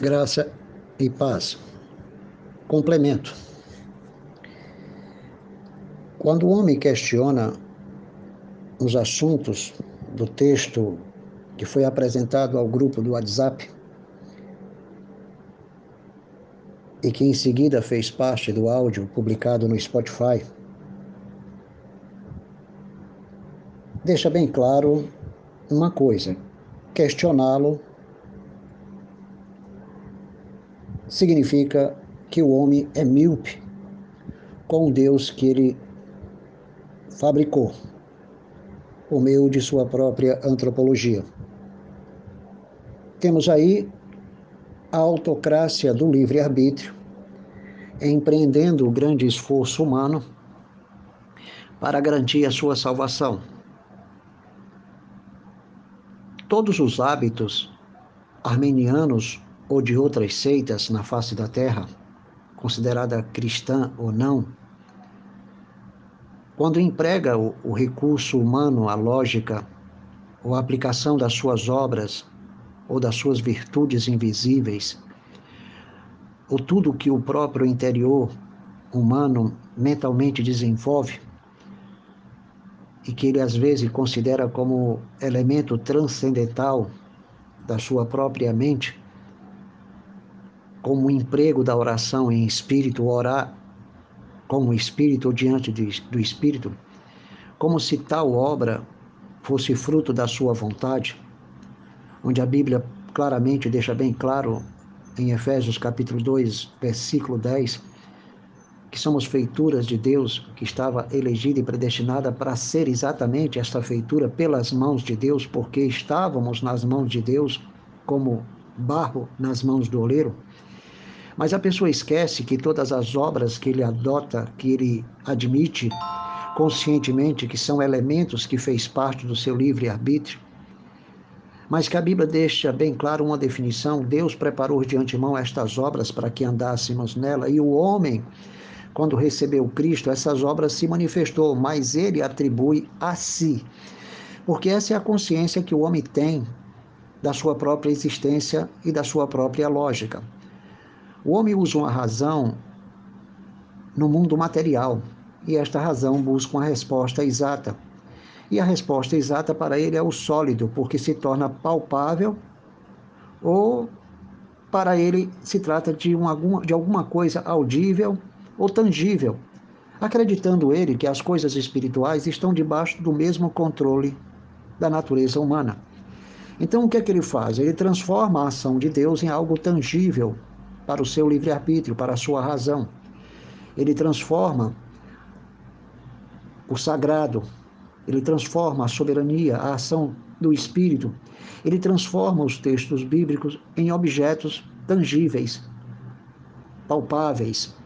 Graça e paz. Complemento. Quando o homem questiona os assuntos do texto que foi apresentado ao grupo do WhatsApp e que em seguida fez parte do áudio publicado no Spotify, deixa bem claro uma coisa: questioná-lo significa que o homem é míope com o Deus que ele fabricou por meio de sua própria antropologia. Temos aí a autocrácia do livre-arbítrio, empreendendo o grande esforço humano para garantir a sua salvação. Todos os hábitos armenianos ou de outras seitas na face da terra, considerada cristã ou não, quando emprega o, o recurso humano, a lógica, ou a aplicação das suas obras ou das suas virtudes invisíveis, ou tudo que o próprio interior humano mentalmente desenvolve, e que ele às vezes considera como elemento transcendental da sua própria mente, como o emprego da oração em espírito, orar como espírito ou diante de, do espírito, como se tal obra fosse fruto da sua vontade, onde a Bíblia claramente deixa bem claro em Efésios capítulo 2, versículo 10, que somos feituras de Deus, que estava elegida e predestinada para ser exatamente esta feitura pelas mãos de Deus, porque estávamos nas mãos de Deus como barro nas mãos do oleiro. Mas a pessoa esquece que todas as obras que ele adota, que ele admite conscientemente que são elementos que fez parte do seu livre-arbítrio, mas que a Bíblia deixa bem claro uma definição: Deus preparou de antemão estas obras para que andássemos nela, e o homem, quando recebeu Cristo, essas obras se manifestou, mas ele atribui a si. Porque essa é a consciência que o homem tem da sua própria existência e da sua própria lógica. O homem usa uma razão no mundo material e esta razão busca uma resposta exata. E a resposta exata para ele é o sólido, porque se torna palpável ou para ele se trata de, um, de alguma coisa audível ou tangível, acreditando ele que as coisas espirituais estão debaixo do mesmo controle da natureza humana. Então, o que é que ele faz? Ele transforma a ação de Deus em algo tangível, para o seu livre-arbítrio, para a sua razão. Ele transforma o sagrado, ele transforma a soberania, a ação do Espírito, ele transforma os textos bíblicos em objetos tangíveis, palpáveis,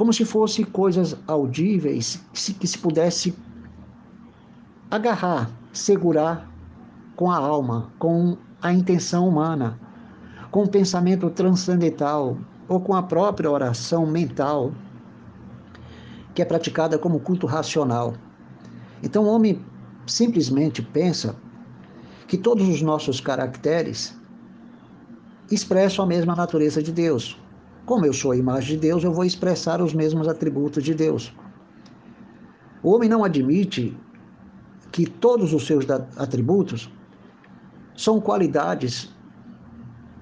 como se fossem coisas audíveis que se pudesse agarrar, segurar com a alma, com a intenção humana com o pensamento transcendental ou com a própria oração mental, que é praticada como culto racional. Então o homem simplesmente pensa que todos os nossos caracteres expressam a mesma natureza de Deus. Como eu sou a imagem de Deus, eu vou expressar os mesmos atributos de Deus. O homem não admite que todos os seus atributos são qualidades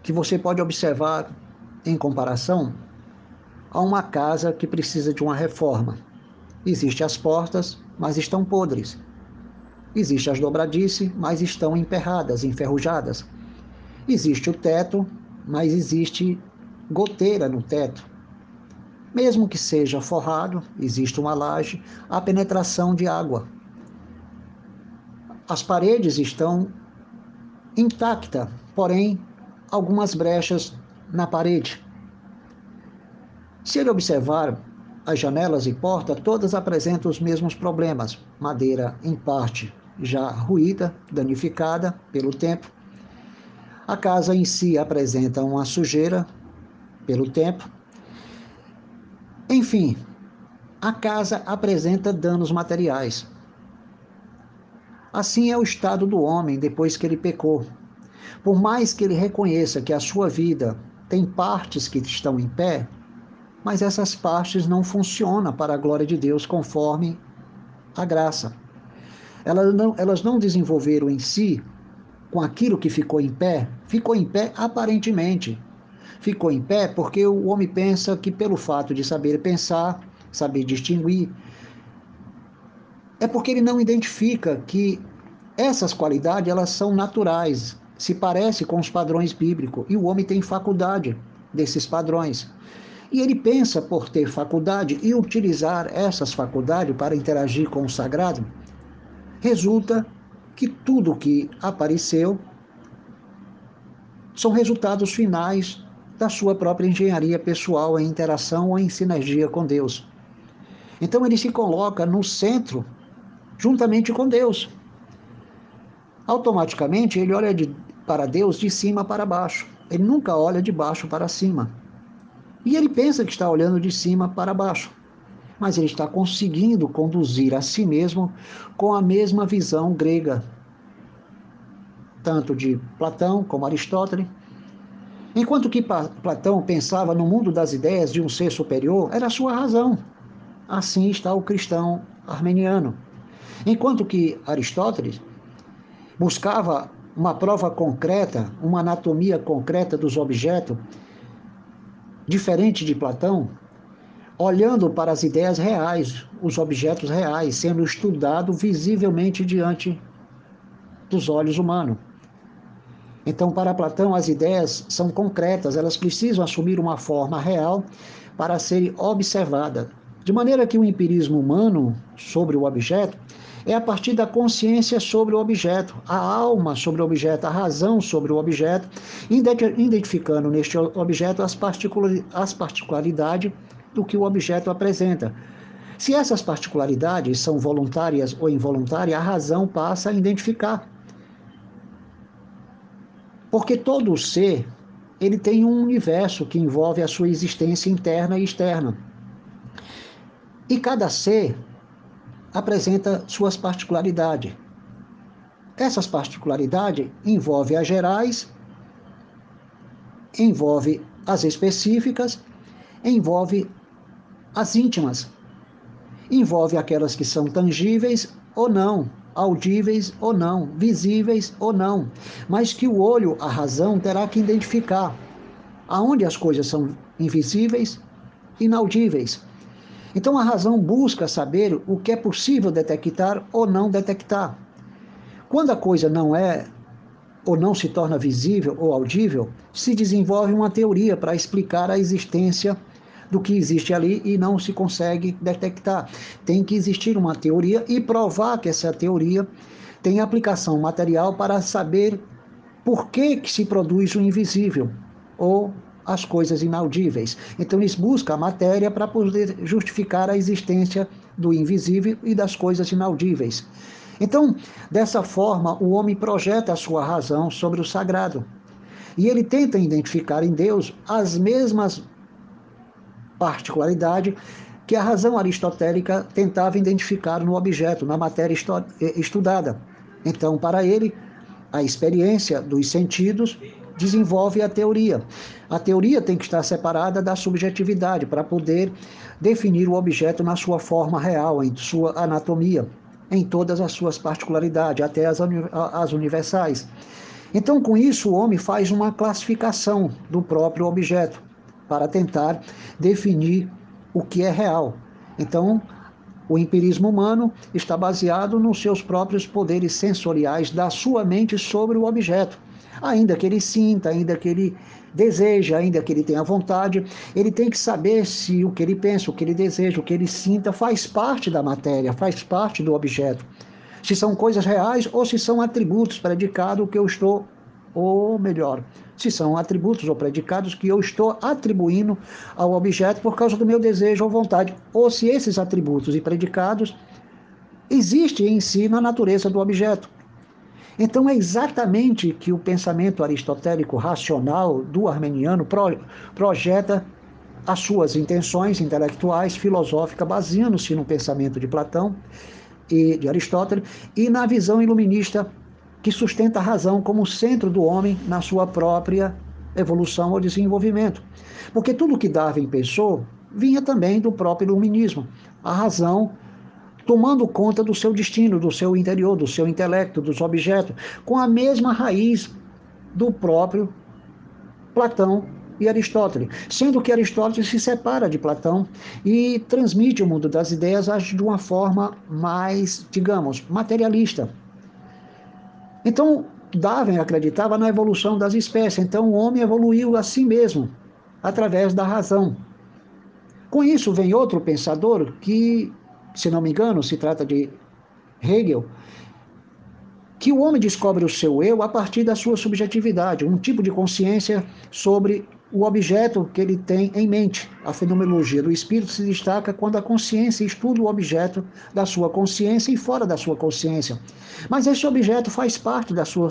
que você pode observar em comparação a uma casa que precisa de uma reforma. Existem as portas, mas estão podres. Existem as dobradiças, mas estão emperradas, enferrujadas. Existe o teto, mas existe goteira no teto. Mesmo que seja forrado, existe uma laje, há penetração de água. As paredes estão intactas, porém algumas brechas na parede. Se ele observar as janelas e porta, todas apresentam os mesmos problemas. Madeira, em parte, já ruída, danificada pelo tempo. A casa em si apresenta uma sujeira pelo tempo. Enfim, a casa apresenta danos materiais. Assim é o estado do homem depois que ele pecou. Por mais que ele reconheça que a sua vida tem partes que estão em pé, mas essas partes não funcionam para a glória de Deus conforme a graça. Elas não, elas não desenvolveram em si com aquilo que ficou em pé, ficou em pé aparentemente. Ficou em pé porque o homem pensa que pelo fato de saber pensar, saber distinguir, é porque ele não identifica que essas qualidades elas são naturais, se parece com os padrões bíblicos e o homem tem faculdade desses padrões. E ele pensa por ter faculdade e utilizar essas faculdades para interagir com o sagrado, resulta que tudo que apareceu são resultados finais da sua própria engenharia pessoal em interação ou em sinergia com Deus. Então ele se coloca no centro, juntamente com Deus. Automaticamente ele olha de, para Deus de cima para baixo. Ele nunca olha de baixo para cima. E ele pensa que está olhando de cima para baixo. Mas ele está conseguindo conduzir a si mesmo com a mesma visão grega, tanto de Platão como Aristóteles. Enquanto que Platão pensava no mundo das ideias de um ser superior, era sua razão. Assim está o cristão armeniano. Enquanto que Aristóteles buscava uma prova concreta, uma anatomia concreta dos objetos, diferente de Platão, olhando para as ideias reais, os objetos reais, sendo estudado visivelmente diante dos olhos humanos. Então, para Platão, as ideias são concretas, elas precisam assumir uma forma real para serem observadas. De maneira que o empirismo humano sobre o objeto é a partir da consciência sobre o objeto, a alma sobre o objeto, a razão sobre o objeto, identificando neste objeto as, particularidades do que o objeto apresenta. Se essas particularidades são voluntárias ou involuntárias, a razão passa a identificar. Porque todo ser, ele tem um universo que envolve a sua existência interna e externa. E cada ser apresenta suas particularidades. Essas particularidades envolvem as gerais, envolve as específicas, envolve as íntimas, envolve aquelas que são tangíveis ou não, audíveis ou não, visíveis ou não, mas que o olho, a razão, terá que identificar aonde as coisas são invisíveis, inaudíveis, então a razão busca saber o que é possível detectar ou não detectar. Quando a coisa não é ou não se torna visível ou audível, se desenvolve uma teoria para explicar a existência do que existe ali e não se consegue detectar. Tem que existir uma teoria e provar que essa teoria tem aplicação material para saber por que, que se produz o invisível ou as coisas inaudíveis. Então eles buscam a matéria para poder justificar a existência do invisível e das coisas inaudíveis. Então, dessa forma, o homem projeta a sua razão sobre o sagrado. E ele tenta identificar em Deus as mesmas particularidades que a razão aristotélica tentava identificar no objeto, na matéria estudada. Então, para ele, a experiência dos sentidos desenvolve a teoria. A teoria tem que estar separada da subjetividade para poder definir o objeto na sua forma real, em sua anatomia, em todas as suas particularidades, até as, as universais. Então, com isso, o homem faz uma classificação do próprio objeto para tentar definir o que é real. Então, o empirismo humano está baseado nos seus próprios poderes sensoriais da sua mente sobre o objeto ainda que ele sinta, ainda que ele deseja, ainda que ele tenha vontade, ele tem que saber se o que ele pensa, o que ele deseja, o que ele sinta faz parte da matéria, faz parte do objeto. Se são coisas reais ou se são atributos predicados que eu estou, ou melhor, se são atributos ou predicados que eu estou atribuindo ao objeto por causa do meu desejo ou vontade, ou se esses atributos e predicados existem em si na natureza do objeto. Então é exatamente que o pensamento aristotélico racional do armeniano pro, projeta as suas intenções intelectuais, filosóficas, baseando-se no pensamento de Platão e de Aristóteles e na visão iluminista que sustenta a razão como centro do homem na sua própria evolução ou desenvolvimento. Porque tudo que Darwin pensou vinha também do próprio iluminismo. A razão tomando conta do seu destino, do seu interior, do seu intelecto, dos objetos, com a mesma raiz do próprio Platão e Aristóteles, sendo que Aristóteles se separa de Platão e transmite o mundo das ideias de uma forma mais, digamos, materialista. Então, Darwin acreditava na evolução das espécies, então o homem evoluiu a si mesmo, através da razão. Com isso vem outro pensador que, se não me engano, se trata de Hegel, que o homem descobre o seu eu a partir da sua subjetividade, um tipo de consciência sobre o objeto que ele tem em mente. A fenomenologia do espírito se destaca quando a consciência estuda o objeto da sua consciência e fora da sua consciência. Mas esse objeto faz parte da sua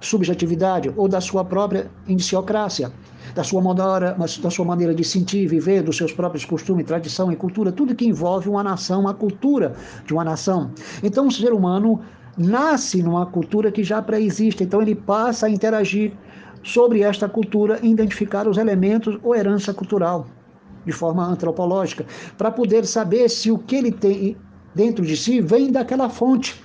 subjetividade ou da sua própria indiciocrácia, da sua, maneira, da sua maneira de sentir, viver, dos seus próprios costumes, tradição e cultura, tudo que envolve uma nação, a cultura de uma nação. Então, o ser humano nasce numa cultura que já pré-existe, então ele passa a interagir sobre esta cultura e identificar os elementos ou herança cultural de forma antropológica, para poder saber se o que ele tem dentro de si vem daquela fonte,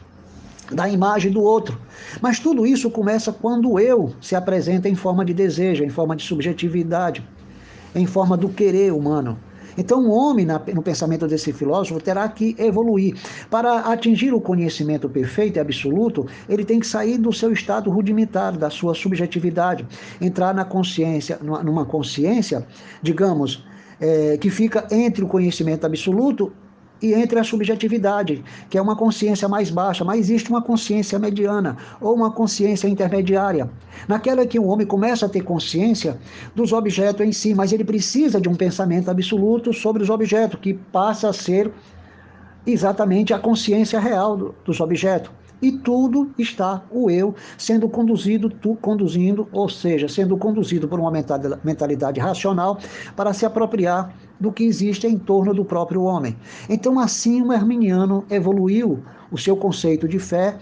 da imagem do outro. Mas tudo isso começa quando o eu se apresenta em forma de desejo, em forma de subjetividade, em forma do querer humano. Então, o homem, no pensamento desse filósofo, terá que evoluir. Para atingir o conhecimento perfeito e absoluto, ele tem que sair do seu estado rudimentar, da sua subjetividade, entrar na consciência, numa consciência, digamos, é, que fica entre o conhecimento absoluto e entre a subjetividade, que é uma consciência mais baixa, mas existe uma consciência mediana ou uma consciência intermediária, naquela que o homem começa a ter consciência dos objetos em si, mas ele precisa de um pensamento absoluto sobre os objetos, que passa a ser exatamente a consciência real dos objetos. E tudo está o eu sendo conduzido, tu, conduzindo, ou seja, sendo conduzido por uma mentalidade racional para se apropriar do que existe em torno do próprio homem. Então, assim, o herminiano evoluiu o seu conceito de fé,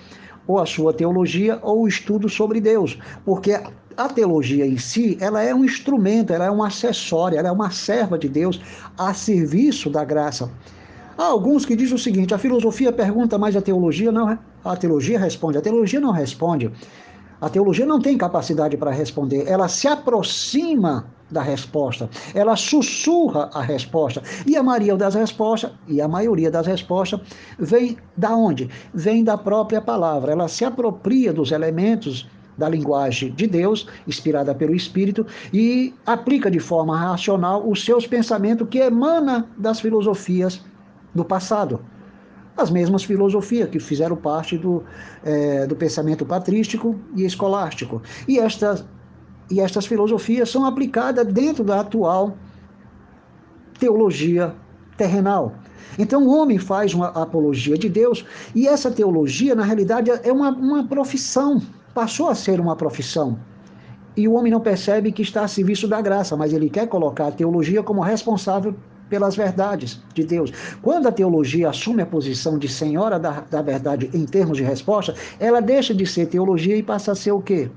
ou a sua teologia, ou o estudo sobre Deus, porque a teologia em si, ela é um instrumento, ela é um acessório, ela é uma serva de Deus a serviço da graça. Há alguns que dizem o seguinte: a filosofia pergunta, mas a teologia não. A teologia responde. A teologia não responde. A teologia não tem capacidade para responder. Ela se aproxima da resposta. Ela sussurra a resposta. E a maioria das respostas, e a maioria das respostas, vem da onde? Vem da própria palavra. Ela se apropria dos elementos da linguagem de Deus, inspirada pelo Espírito, e aplica de forma racional os seus pensamentos que emana das filosofias do passado. As mesmas filosofias que fizeram parte do, é, do pensamento patrístico e escolástico. E estas e estas filosofias são aplicadas dentro da atual teologia terrenal. Então o homem faz uma apologia de Deus e essa teologia, na realidade, é uma, uma profissão, passou a ser uma profissão. E o homem não percebe que está a serviço da graça, mas ele quer colocar a teologia como responsável pelas verdades de Deus. Quando a teologia assume a posição de senhora da, da verdade em termos de resposta, ela deixa de ser teologia e passa a ser o quê?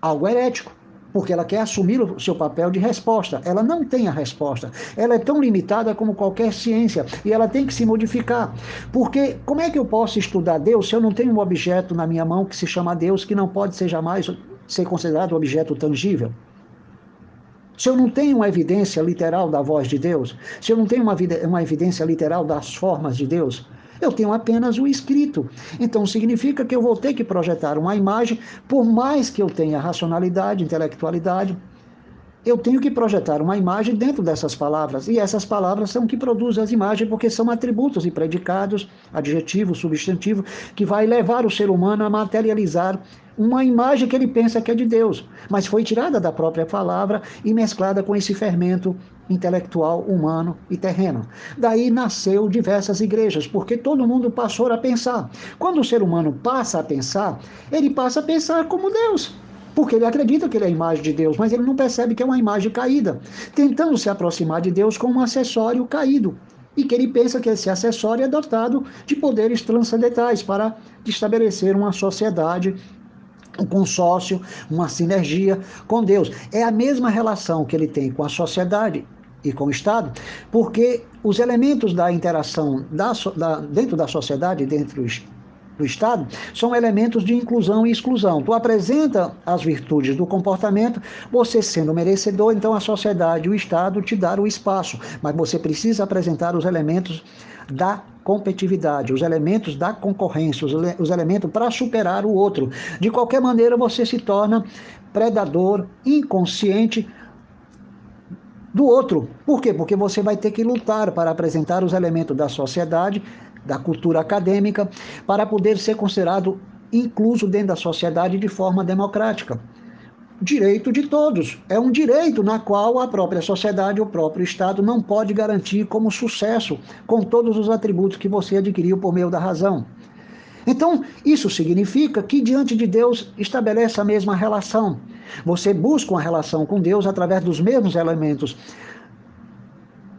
Algo herético, porque ela quer assumir o seu papel de resposta. Ela não tem a resposta. Ela é tão limitada como qualquer ciência e ela tem que se modificar. Porque como é que eu posso estudar Deus se eu não tenho um objeto na minha mão que se chama Deus, que não pode ser jamais ser considerado um objeto tangível? Se eu não tenho uma evidência literal da voz de Deus, se eu não tenho uma, uma evidência literal das formas de Deus, eu tenho apenas o escrito. Então significa que eu vou ter que projetar uma imagem, por mais que eu tenha racionalidade, intelectualidade, eu tenho que projetar uma imagem dentro dessas palavras. E essas palavras são que produzem as imagens, porque são atributos e predicados, adjetivo, substantivo, que vai levar o ser humano a materializar uma imagem que ele pensa que é de Deus, mas foi tirada da própria palavra e mesclada com esse fermento intelectual, humano e terreno. Daí nasceu diversas igrejas, porque todo mundo passou a pensar. Quando o ser humano passa a pensar, ele passa a pensar como Deus. Porque ele acredita que ele é a imagem de Deus, mas ele não percebe que é uma imagem caída, tentando se aproximar de Deus como um acessório caído. e que ele pensa que esse acessório é dotado de poderes transcendentais para estabelecer uma sociedade um consórcio, uma sinergia com Deus. É a mesma relação que ele tem com a sociedade e com o Estado, porque os elementos da interação da, da, dentro da sociedade, dentro do Estado, são elementos de inclusão e exclusão. Tu apresenta as virtudes do comportamento, você sendo merecedor, então a sociedade o Estado te dão o espaço, mas você precisa apresentar os elementos da competitividade, os elementos da concorrência, os, os elementos para superar o outro. De qualquer maneira, você se torna predador, inconsciente do outro. Por quê? Porque você vai ter que lutar para apresentar os elementos da sociedade, da cultura acadêmica, para poder ser considerado incluso dentro da sociedade de forma democrática. Direito de todos. É um direito na qual a própria sociedade, o próprio Estado não pode garantir como sucesso, com todos os atributos que você adquiriu por meio da razão. Então, isso significa que diante de Deus estabelece a mesma relação. Você busca uma relação com Deus através dos mesmos elementos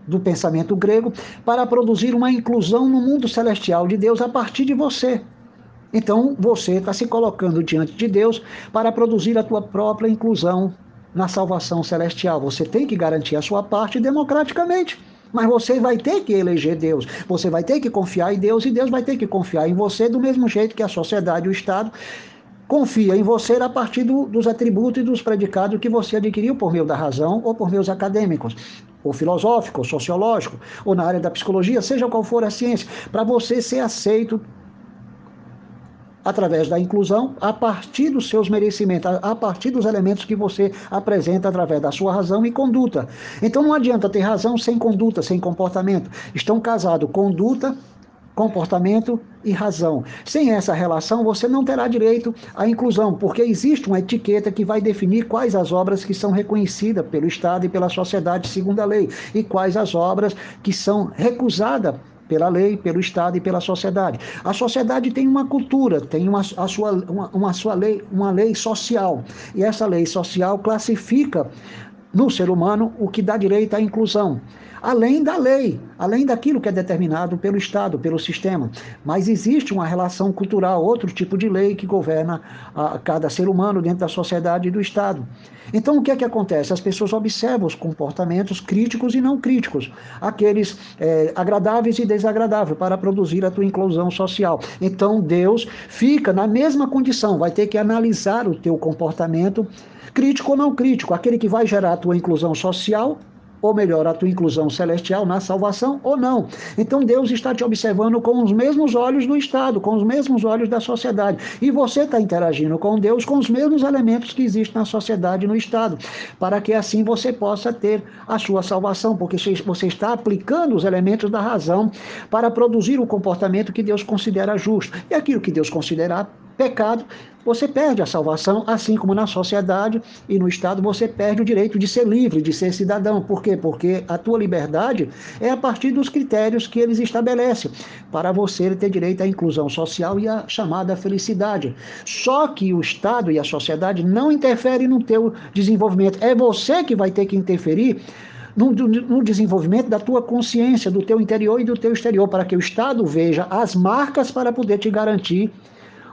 do pensamento grego para produzir uma inclusão no mundo celestial de Deus a partir de você. Então, você está se colocando diante de Deus para produzir a tua própria inclusão na salvação celestial. Você tem que garantir a sua parte democraticamente. Mas você vai ter que eleger Deus, você vai ter que confiar em Deus e Deus vai ter que confiar em você do mesmo jeito que a sociedade o Estado confia em você a partir do, dos atributos e dos predicados que você adquiriu por meio da razão ou por meios acadêmicos, ou filosófico, ou sociológico, ou na área da psicologia, seja qual for a ciência, para você ser aceito através da inclusão, a partir dos seus merecimentos, a partir dos elementos que você apresenta através da sua razão e conduta. Então não adianta ter razão sem conduta, sem comportamento. Estão casados conduta, comportamento e razão. Sem essa relação, você não terá direito à inclusão, porque existe uma etiqueta que vai definir quais as obras que são reconhecidas pelo Estado e pela sociedade segundo a lei e quais as obras que são recusadas pela lei, pelo Estado e pela sociedade. A sociedade tem uma cultura, tem uma, a sua, uma, uma, sua lei, uma lei social. E essa lei social classifica no ser humano o que dá direito à inclusão além da lei, além daquilo que é determinado pelo Estado, pelo sistema. Mas existe uma relação cultural, outro tipo de lei que governa a cada ser humano dentro da sociedade e do Estado. Então, o que é que acontece? As pessoas observam os comportamentos críticos e não críticos, aqueles é, agradáveis e desagradáveis, para produzir a tua inclusão social. Então, Deus fica na mesma condição, vai ter que analisar o teu comportamento crítico ou não crítico, aquele que vai gerar a tua inclusão social ou melhor, a tua inclusão celestial na salvação ou não. Então Deus está te observando com os mesmos olhos do Estado, com os mesmos olhos da sociedade. E você está interagindo com Deus com os mesmos elementos que existem na sociedade e no Estado, para que assim você possa ter a sua salvação, porque você está aplicando os elementos da razão para produzir o comportamento que Deus considera justo. E aquilo que Deus considerar pecado, você perde a salvação, assim como na sociedade e no Estado você perde o direito de ser livre, de ser cidadão. Por quê? Porque a tua liberdade é a partir dos critérios que eles estabelecem para você ter direito à inclusão social e à chamada felicidade. Só que o Estado e a sociedade não interferem no teu desenvolvimento. É você que vai ter que interferir no, desenvolvimento da tua consciência, do teu interior e do teu exterior, para que o Estado veja as marcas para poder te garantir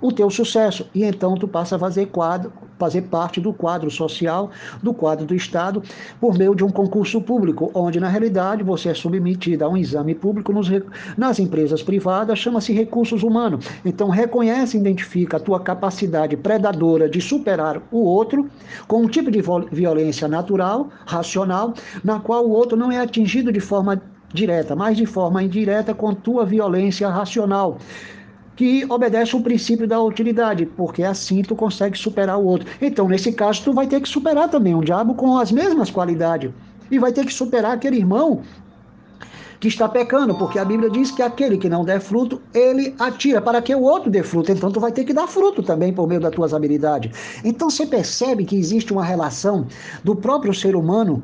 o teu sucesso. E então tu passa a fazer quadro, fazer parte do quadro social, do quadro do Estado, por meio de um concurso público, onde na realidade você é submetido a um exame público nos, nas empresas privadas, chama-se recursos humanos. Então reconhece, identifica a tua capacidade predadora de superar o outro com um tipo de violência natural, racional, na qual o outro não é atingido de forma direta, mas de forma indireta com tua violência racional que obedece o princípio da utilidade, porque assim tu consegue superar o outro. Então, nesse caso, tu vai ter que superar também um diabo com as mesmas qualidades. E vai ter que superar aquele irmão que está pecando, porque a Bíblia diz que aquele que não der fruto, ele atira para que o outro dê fruto. Então tu vai ter que dar fruto também por meio das tuas habilidades. Então você percebe que existe uma relação do próprio ser humano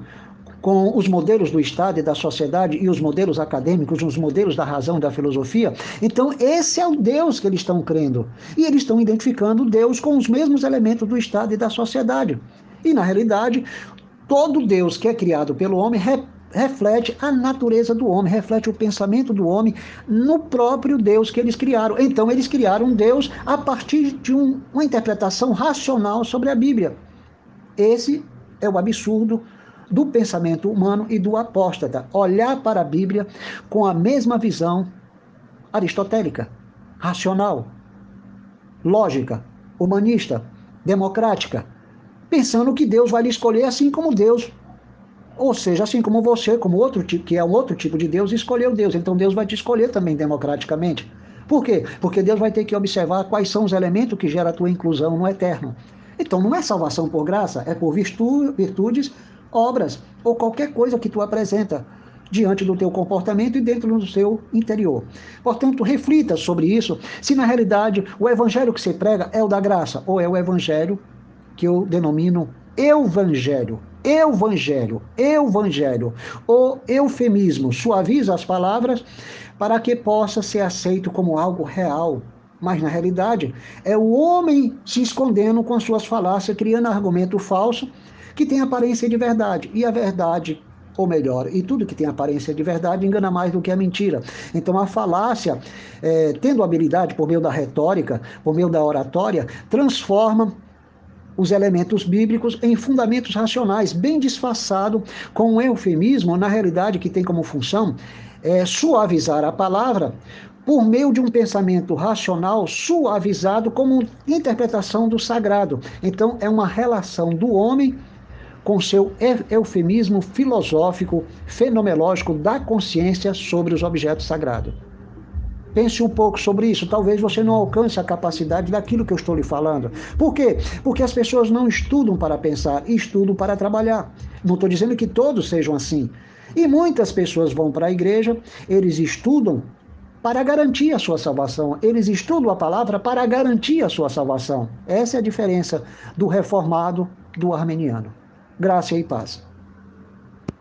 com os modelos do Estado e da sociedade e os modelos acadêmicos, os modelos da razão e da filosofia. Então, esse é o Deus que eles estão crendo. E eles estão identificando Deus com os mesmos elementos do Estado e da sociedade. E, na realidade, todo Deus que é criado pelo homem reflete a natureza do homem, reflete o pensamento do homem no próprio Deus que eles criaram. Então, eles criaram um Deus a partir de um, uma interpretação racional sobre a Bíblia. Esse é o absurdo do pensamento humano e do apóstata. Olhar para a Bíblia com a mesma visão aristotélica, racional, lógica, humanista, democrática, pensando que Deus vai lhe escolher assim como Deus ou seja, assim como você, como outro tipo, que é um outro tipo de Deus, escolheu Deus. Então Deus vai te escolher também democraticamente. Por quê? Porque Deus vai ter que observar quais são os elementos que geram a tua inclusão no eterno. Então não é salvação por graça, é por virtudes, obras ou qualquer coisa que tu apresenta diante do teu comportamento e dentro do seu interior. Portanto, reflita sobre isso, se na realidade o evangelho que você prega é o da graça ou é o evangelho que eu denomino evangelho evangelho, evangelho. O eufemismo suaviza as palavras para que possa ser aceito como algo real. Mas na realidade é o homem se escondendo com as suas falácias, criando argumento falso que tem aparência de verdade. E a verdade ou melhor, e tudo que tem aparência de verdade engana mais do que a mentira. Então a falácia, é, tendo habilidade por meio da retórica, por meio da oratória, transforma os elementos bíblicos em fundamentos racionais, bem disfarçado com um eufemismo, na realidade que tem como função é, suavizar a palavra por meio de um pensamento racional suavizado como interpretação do sagrado. Então é uma relação do homem com seu eufemismo filosófico, fenomenológico da consciência sobre os objetos sagrados. Pense um pouco sobre isso. Talvez você não alcance a capacidade daquilo que eu estou lhe falando. Por quê? Porque as pessoas não estudam para pensar, estudam para trabalhar. Não estou dizendo que todos sejam assim. E muitas pessoas vão para a igreja, eles estudam para garantir a sua salvação. Eles estudam a palavra para garantir a sua salvação. Essa é a diferença do reformado do armeniano. Graça e paz.